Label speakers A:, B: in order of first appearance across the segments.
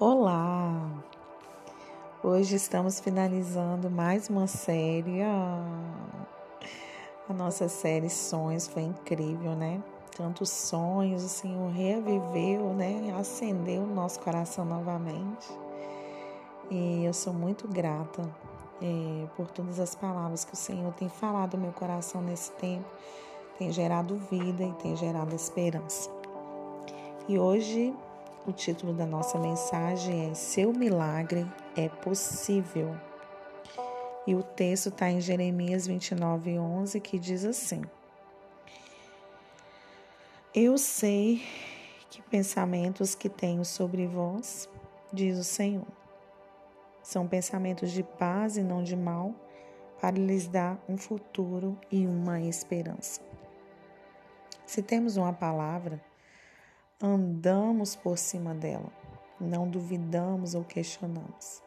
A: Olá! Hoje estamos finalizando mais uma série. A nossa série Sonhos foi incrível, né? Tantos sonhos, o Senhor reviveu, né? Acendeu o nosso coração novamente. E eu sou muito grata é, por todas as palavras que o Senhor tem falado no meu coração nesse tempo. Tem gerado vida e tem gerado esperança. E hoje o título da nossa mensagem é Seu milagre é possível. E o texto está em Jeremias 29, 11, que diz assim: Eu sei que pensamentos que tenho sobre vós, diz o Senhor, são pensamentos de paz e não de mal, para lhes dar um futuro e uma esperança. Se temos uma palavra, andamos por cima dela, não duvidamos ou questionamos.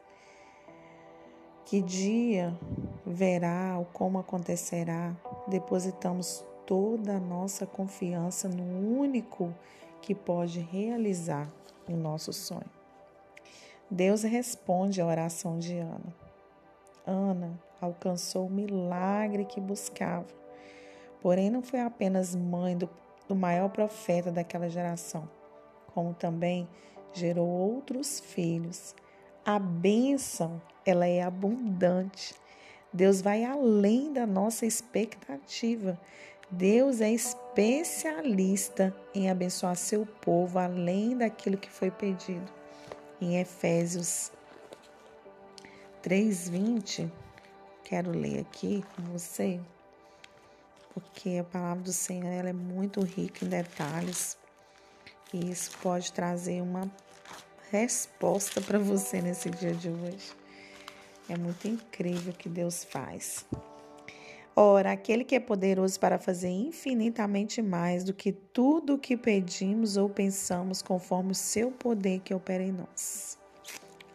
A: Que dia verá ou como acontecerá, depositamos toda a nossa confiança no único que pode realizar o nosso sonho. Deus responde à oração de Ana. Ana alcançou o milagre que buscava, porém não foi apenas mãe do do maior profeta daquela geração, como também gerou outros filhos. A bênção, ela é abundante. Deus vai além da nossa expectativa. Deus é especialista em abençoar seu povo além daquilo que foi pedido. Em Efésios 3:20, quero ler aqui com você porque a palavra do Senhor ela é muito rica em detalhes e isso pode trazer uma resposta para você nesse dia de hoje. É muito incrível o que Deus faz. Ora, aquele que é poderoso para fazer infinitamente mais do que tudo o que pedimos ou pensamos, conforme o seu poder que opera em nós.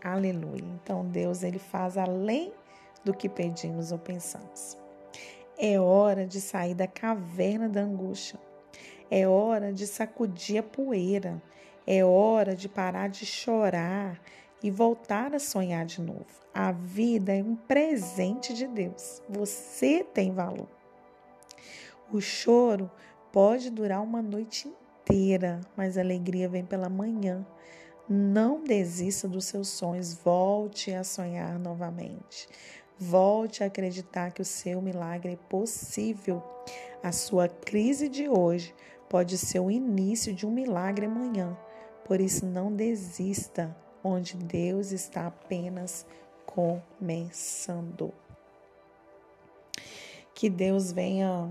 A: Aleluia. Então, Deus, ele faz além do que pedimos ou pensamos. É hora de sair da caverna da angústia. É hora de sacudir a poeira. É hora de parar de chorar e voltar a sonhar de novo. A vida é um presente de Deus. Você tem valor. O choro pode durar uma noite inteira, mas a alegria vem pela manhã. Não desista dos seus sonhos, volte a sonhar novamente. Volte a acreditar que o seu milagre é possível. A sua crise de hoje pode ser o início de um milagre amanhã. Por isso, não desista, onde Deus está apenas começando. Que Deus venha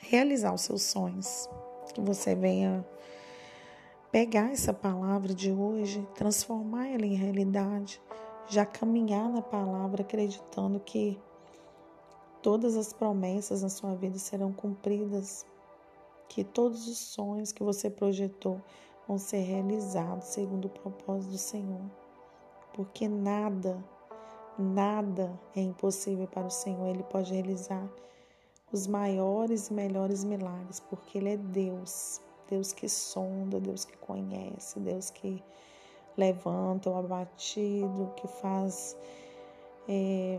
A: realizar os seus sonhos. Que você venha pegar essa palavra de hoje, transformar ela em realidade já caminhar na palavra acreditando que todas as promessas na sua vida serão cumpridas, que todos os sonhos que você projetou vão ser realizados segundo o propósito do Senhor. Porque nada, nada é impossível para o Senhor. Ele pode realizar os maiores e melhores milagres, porque Ele é Deus. Deus que sonda, Deus que conhece, Deus que levanta o abatido, que faz é,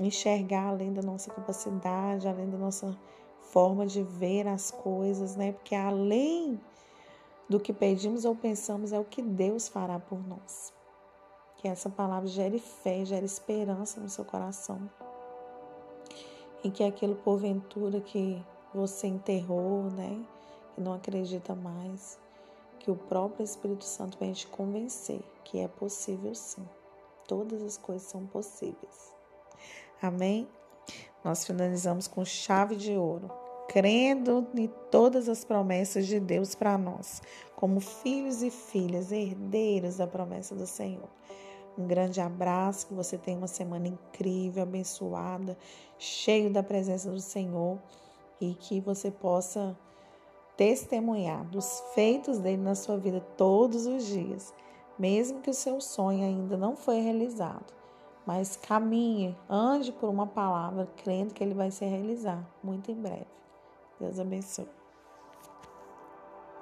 A: enxergar além da nossa capacidade, além da nossa forma de ver as coisas, né? Porque além do que pedimos ou pensamos é o que Deus fará por nós. Que essa palavra gere fé, gere esperança no seu coração. E que aquilo porventura que você enterrou, né? Que não acredita mais, que o próprio Espírito Santo venha te convencer que é possível sim. Todas as coisas são possíveis. Amém? Nós finalizamos com chave de ouro, crendo em todas as promessas de Deus para nós, como filhos e filhas, herdeiros da promessa do Senhor. Um grande abraço, que você tenha uma semana incrível, abençoada, cheio da presença do Senhor e que você possa testemunhar dos feitos dele na sua vida todos os dias, mesmo que o seu sonho ainda não foi realizado. Mas caminhe, ande por uma palavra, crendo que ele vai se realizar muito em breve. Deus abençoe.